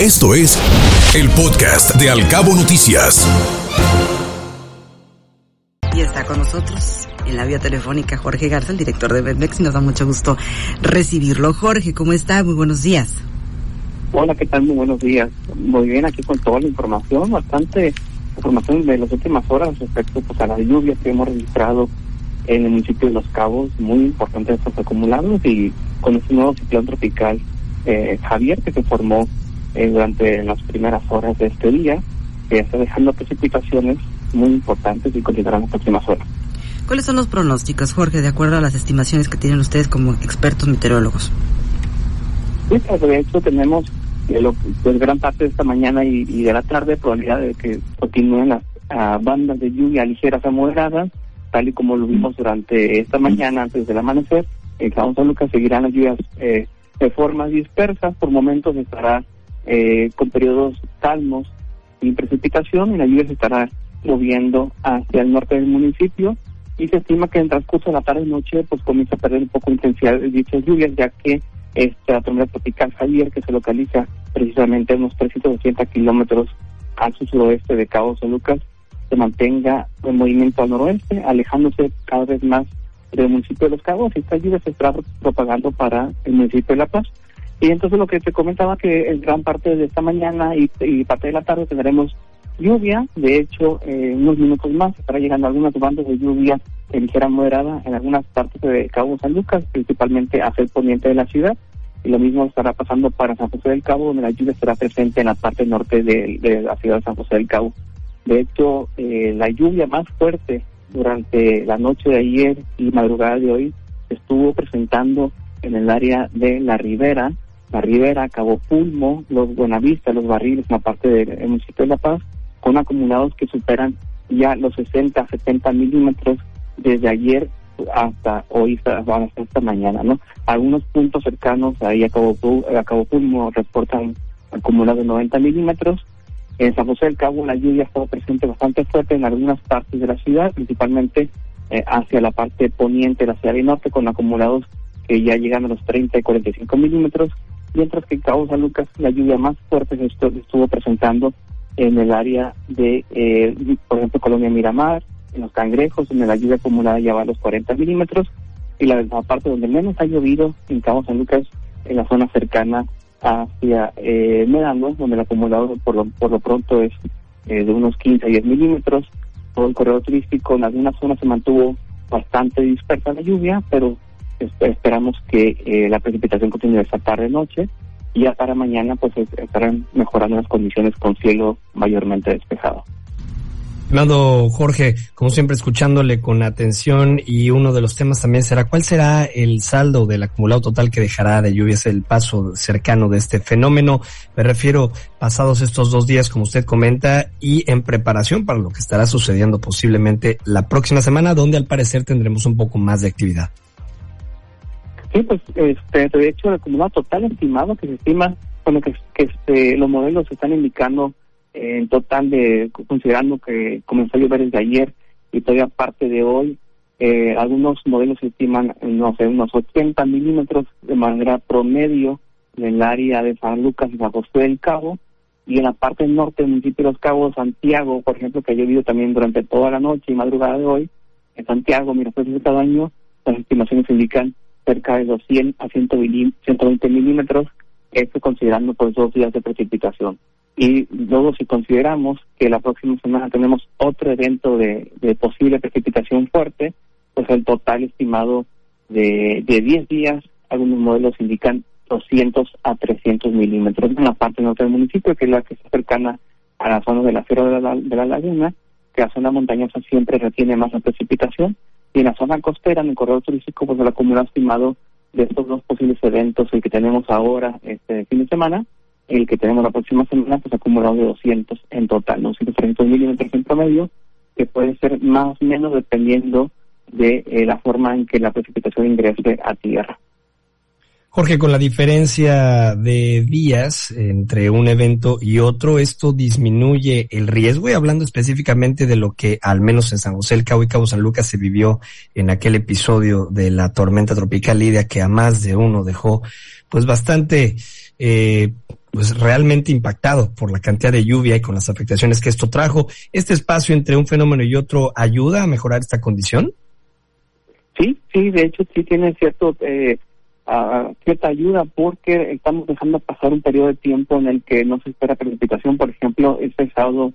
Esto es el podcast de Alcabo Noticias. Y está con nosotros en la vía telefónica Jorge Garza, el director de Bedmex, y nos da mucho gusto recibirlo. Jorge, ¿cómo está? Muy buenos días. Hola, ¿qué tal? Muy buenos días. Muy bien, aquí con toda la información, bastante información de las últimas horas respecto pues, a las lluvias que hemos registrado en el municipio de Los Cabos, muy importantes estos acumulados y con este nuevo ciclón tropical eh, Javier que se formó eh, durante las primeras horas de este día, que está dejando precipitaciones muy importantes y continuarán las próximas horas. ¿Cuáles son los pronósticos, Jorge, de acuerdo a las estimaciones que tienen ustedes como expertos meteorólogos? Sí, pues, de hecho tenemos eh, lo, pues, gran parte de esta mañana y, de la tarde probabilidad de que continúen las bandas de lluvia ligeras a moderadas, tal y como lo vimos durante esta mañana antes del amanecer. En San Lucas seguirán las lluvias eh, de formas dispersas, por momentos estará eh, con periodos calmos sin precipitación y la lluvia se estará moviendo hacia el norte del municipio y se estima que en transcurso de la tarde y noche pues comienza a perder un poco de intensidad de dichas lluvias ya que esta tormenta tropical Javier que se localiza precisamente a unos 380 kilómetros al suroeste de Cabo San Lucas se mantenga en movimiento al noroeste alejándose cada vez más del municipio de Los Cabos. Y esta lluvia se está propagando para el municipio de La Paz y entonces lo que te comentaba que en gran parte de esta mañana y, parte de la tarde tendremos lluvia. De hecho, en unos minutos más estará llegando algunas bandas de lluvia de ligera moderada en algunas partes de Cabo San Lucas, principalmente hacia el poniente de la ciudad. Y lo mismo estará pasando para San José del Cabo, donde la lluvia estará presente en la parte norte de, la ciudad de San José del Cabo. De hecho, eh, la lluvia más fuerte durante la noche de ayer y madrugada de hoy estuvo presentando en el área de la Ribera, la Ribera, Cabo Pulmo, los Buenavista, los Barriles, una parte del municipio de La Paz, con acumulados que superan ya los 60, 70 milímetros desde ayer hasta hoy, hasta, esta mañana, ¿no? Algunos puntos cercanos ahí a Cabo, a Cabo Pulmo reportan acumulados de 90 milímetros. En San José del Cabo la lluvia ha estado presente bastante fuerte en algunas partes de la ciudad, principalmente eh, hacia la parte poniente de la ciudad y norte, con acumulados que ya llegan a los 30 y 45 milímetros mientras que en Cabo San Lucas la lluvia más fuerte se estuvo presentando en el área de, eh, por ejemplo, Colonia Miramar, en los Cangrejos, donde la lluvia acumulada ya va a los 40 milímetros, y la, parte donde menos ha llovido en Cabo San Lucas, en la zona cercana hacia eh, donde el acumulado por lo, por lo pronto es eh, de unos 15 a 10 milímetros. Todo el corredor turístico en algunas zonas se mantuvo bastante dispersa la lluvia, pero esperamos que eh, la precipitación continúe esta tarde-noche y ya para mañana pues estarán mejorando las condiciones con cielo mayormente despejado. Estimado Jorge, como siempre escuchándole con atención y uno de los temas también será cuál será el saldo del acumulado total que dejará de lluvias el paso cercano de este fenómeno. Me refiero pasados estos dos días, como usted comenta, y en preparación para lo que estará sucediendo posiblemente la próxima semana, donde al parecer tendremos un poco más de actividad. Sí, pues este, de hecho el acumulado total estimado que se estima, bueno, que, que este, los modelos están indicando en total de, considerando que comenzó a llover desde ayer y todavía parte de hoy, eh, algunos modelos estiman, no sé, unos 80 milímetros de manera promedio en el área de San Lucas y San José del Cabo, y en la parte norte del municipio de Los Cabos, Santiago, por ejemplo, que ha llovido también durante toda la noche y madrugada de hoy, en Santiago, mira, pues de cada año, las estimaciones indican cerca de los 100 a 120 milímetros, esto considerando pues dos días de precipitación. Y luego si consideramos que la próxima semana tenemos otro evento de, posible precipitación fuerte, pues el total estimado de, de 10 días, algunos modelos indican 200 a 300 milímetros en la parte norte del municipio, que es la que está cercana a la zona de la Sierra de la, de la Laguna, que la zona montañosa siempre retiene más la precipitación, y en la zona costera, en el corredor turístico, pues el acumulado estimado de estos dos posibles eventos, el que tenemos ahora este fin de semana, el que tenemos la próxima semana, pues acumulado de 200 en total, 200, 300 milímetros en promedio, que puede ser más o menos dependiendo de eh, la forma en que la precipitación ingrese a tierra. Jorge, con la diferencia de días entre un evento y otro, ¿esto disminuye el riesgo? Y hablando específicamente de lo que al menos en San José el Cabo y Cabo San Lucas se vivió en aquel episodio de la tormenta tropical Lidia que a más de uno dejó pues bastante eh, pues realmente impactado por la cantidad de lluvia y con las afectaciones que esto trajo. ¿Este espacio entre un fenómeno y otro ayuda a mejorar esta condición? Sí, sí, de hecho sí tiene cierto eh, cierta ayuda porque estamos dejando pasar un periodo de tiempo en el que no se espera precipitación. Por ejemplo, este sábado,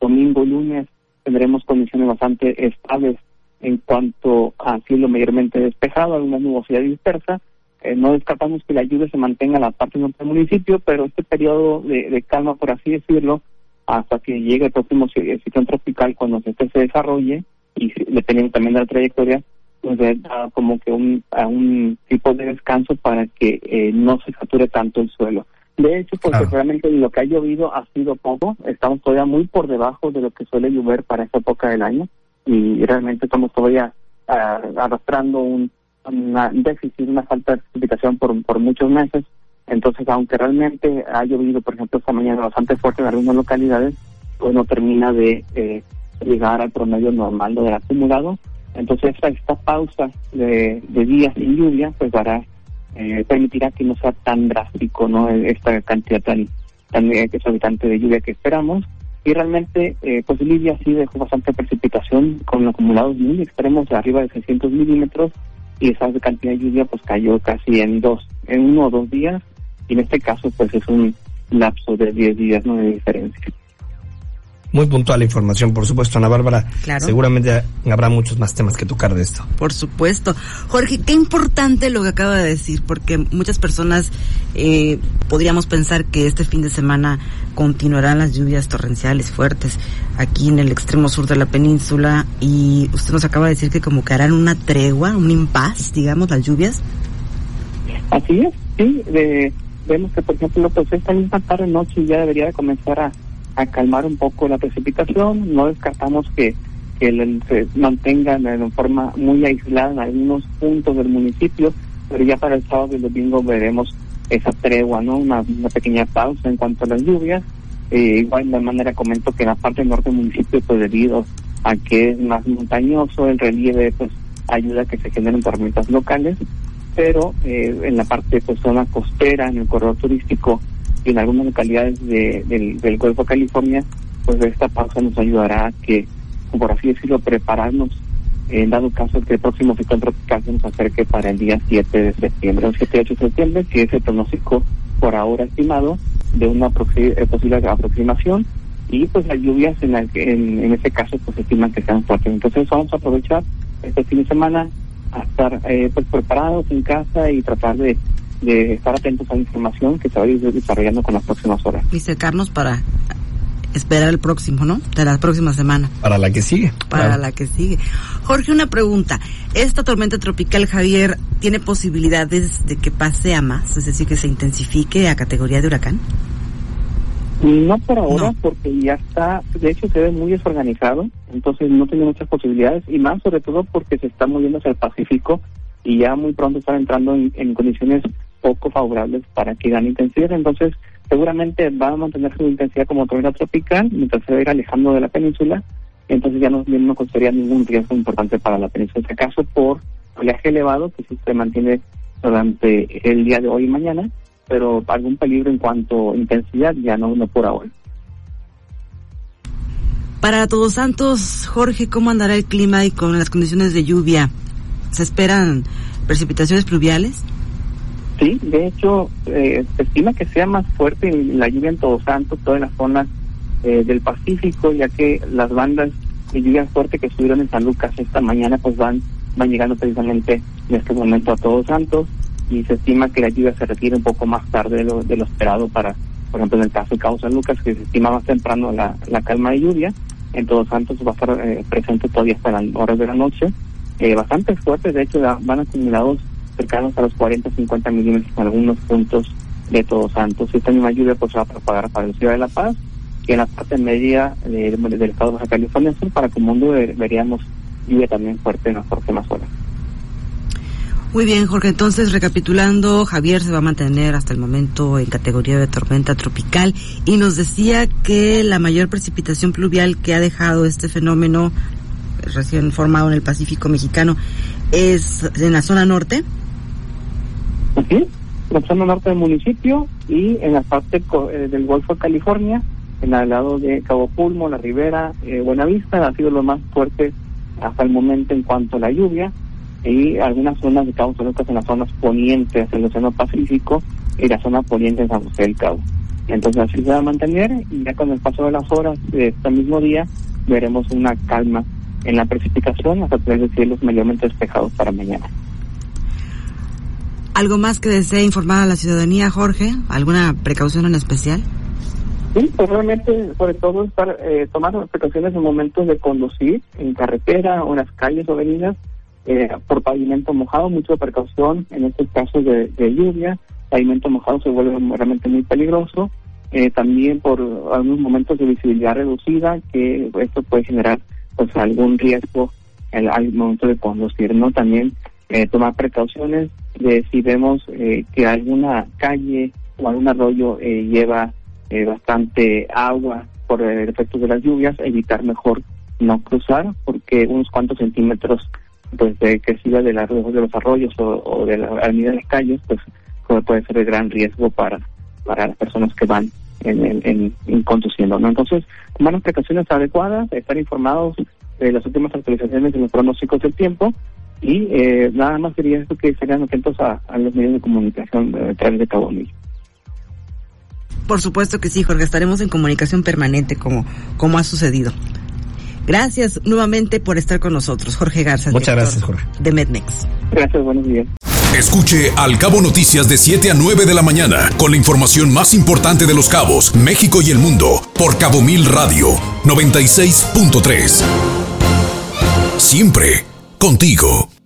domingo, lunes tendremos condiciones bastante estables en cuanto a cielo mayormente despejado, alguna nubosidad dispersa. Eh, no descartamos que la lluvia se mantenga en la parte norte del municipio, pero este periodo de, calma, por así decirlo, hasta que llegue el próximo ciclón tropical, cuando este se desarrolle, y dependiendo también de la trayectoria, pues da como que un, a un tipo de descanso para que eh, no se sature tanto el suelo. De hecho, porque realmente lo que ha llovido ha sido poco, estamos todavía muy por debajo de lo que suele llover para esta época del año y realmente estamos todavía ah, arrastrando un, déficit, una falta de precipitación por, por muchos meses. Entonces, aunque realmente ha llovido, por ejemplo, esta mañana bastante fuerte en algunas localidades, pues no termina de eh, llegar al promedio normal del acumulado. Entonces, esta, pausa de, de días sin lluvia, pues dará, eh, permitirá que no sea tan drástico, ¿no? Esta cantidad tan, tan exorbitante de lluvia que esperamos y realmente eh, pues Libia sí dejó bastante precipitación con acumulados muy extremos arriba de 600 milímetros y esa cantidad de lluvia pues cayó casi en dos, en uno o dos días y en este caso pues es un lapso de 10 días no de diferencia. Muy puntual la información, por supuesto, Ana Bárbara. Claro. Seguramente habrá muchos más temas que tocar de esto. Por supuesto. Jorge, qué importante lo que acaba de decir, porque muchas personas eh, podríamos pensar que este fin de semana continuarán las lluvias torrenciales fuertes aquí en el extremo sur de la península y usted nos acaba de decir que como que harán una tregua, un impas, digamos, las lluvias. Así es, sí. vemos que, por ejemplo, pues esta misma tarde noche ya debería de comenzar a a calmar un poco la precipitación. No descartamos que, que se mantengan de forma muy aislada en algunos puntos del municipio, pero ya para el sábado y el domingo veremos esa tregua, ¿no? Una, pequeña pausa en cuanto a las lluvias. Eh, igual de manera comento que en la parte norte del municipio, pues debido a que es más montañoso, el relieve pues ayuda a que se generen tormentas locales, pero eh, en la parte pues zona costera, en el corredor turístico, en algunas localidades del, del Golfo de California, pues esta pausa nos ayudará a que, por así decirlo, prepararnos en dado caso que el próximo ciclón tropical se nos acerque para el día 7 de septiembre, el 7 y 8 de septiembre, que es el pronóstico por ahora estimado de una eh, posible aproximación y pues las lluvias en, en, en este caso pues estiman que sean fuertes. Entonces vamos a aprovechar este fin de semana a estar eh, pues preparados en casa y tratar de de estar atentos a la información que se va a ir desarrollando con las próximas horas. Y secarnos para esperar el próximo, ¿no? De la próxima semana. Para la que sigue. Para la que sigue. Jorge, una pregunta. ¿Esta tormenta tropical, Javier, tiene posibilidades de que pase a más? Es decir, que se intensifique a categoría de huracán? No por ahora, porque ya está, de hecho se ve muy desorganizado, entonces no tiene muchas posibilidades, y más sobre todo porque se está moviendo hacia el Pacífico y ya muy pronto está entrando en condiciones poco favorables para que gane intensidad. Entonces, seguramente va a mantener su intensidad como tormenta tropical mientras se va a ir alejando de la península. Entonces ya no, no consideraría ningún riesgo importante para la península. En este caso, por oleaje elevado, que sí se mantiene durante el día de hoy y mañana, pero algún peligro en cuanto a intensidad ya no, no por ahora. Para Todos Santos, Jorge, ¿cómo andará el clima y con las condiciones de lluvia? ¿Se esperan precipitaciones pluviales? Sí, de hecho, eh, se estima que sea más fuerte la lluvia en Todos Santos, toda la zona eh, del Pacífico, ya que las bandas de lluvia fuerte que estuvieron en San Lucas esta mañana, pues van, van llegando precisamente en este momento a Todos Santos, y se estima que la lluvia se retire un poco más tarde de lo, de lo esperado para, por ejemplo, en el caso de Cabo San Lucas, que se estima más temprano la, la calma de lluvia, en Todos Santos va a estar eh, presente todavía hasta las horas de la noche, bastante fuertes, de hecho van acumulados cercanos a los 40 50 milímetros en algunos puntos de Todos Santos. Esta misma lluvia pues va a propagar para la ciudad de La Paz y en la parte media del estado de Baja California Sur para que el mundo veríamos lluvia también fuerte en las próximas horas. Muy bien, Jorge. Entonces, recapitulando, Javier se va a mantener hasta el momento en categoría de tormenta tropical y nos decía que la mayor precipitación pluvial que ha dejado este fenómeno recién formado en el Pacífico mexicano es en la zona norte. Sí, la zona norte del municipio y en la parte eh, del Golfo de California, en el lado de Cabo Pulmo, La Ribera, eh, Buenavista, ha sido lo más fuerte hasta el momento en cuanto a la lluvia y algunas zonas de Cabo San en las zonas ponientes del Océano Pacífico y la zona poniente en San José del Cabo. Entonces así se va a mantener y ya con el paso de las horas de este mismo día veremos una calma en la precipitación hasta tener cielos mayormente despejados para mañana. ¿Algo más que desee informar a la ciudadanía, Jorge? ¿Alguna precaución en especial? Sí, pues realmente, sobre todo, estar, eh, tomar precauciones en momentos de conducir en carretera o en las calles o avenidas eh, por pavimento mojado, mucha precaución en estos casos de, lluvia. Pavimento mojado se vuelve realmente muy peligroso. Eh, también por algunos momentos de visibilidad reducida, que esto puede generar pues algún riesgo al momento de conducir, ¿no? También eh, tomar precauciones de si vemos eh, que alguna calle o algún arroyo eh, lleva bastante agua por el efecto de las lluvias, evitar mejor no cruzar, porque unos cuantos centímetros pues de crecida de, de los arroyos o, de la avenida de las calles, pues puede ser de gran riesgo para, para las personas que van en, en, conduciendo. ¿no? Entonces, tomar las precauciones adecuadas, estar informados de las últimas actualizaciones de los pronósticos del tiempo y eh, nada más sería esto que serían atentos a, los medios de comunicación a través de Cabo Mil. Por supuesto que sí, Jorge, estaremos en comunicación permanente como, como ha sucedido. Gracias nuevamente por estar con nosotros, Jorge Garza. Muchas gracias, Jorge. De Medmex. Gracias, buenos días. Escuche Al Cabo Noticias de 7 a 9 de la mañana con la información más importante de los cabos, México y el mundo por Cabo Mil Radio 96.3. Siempre contigo.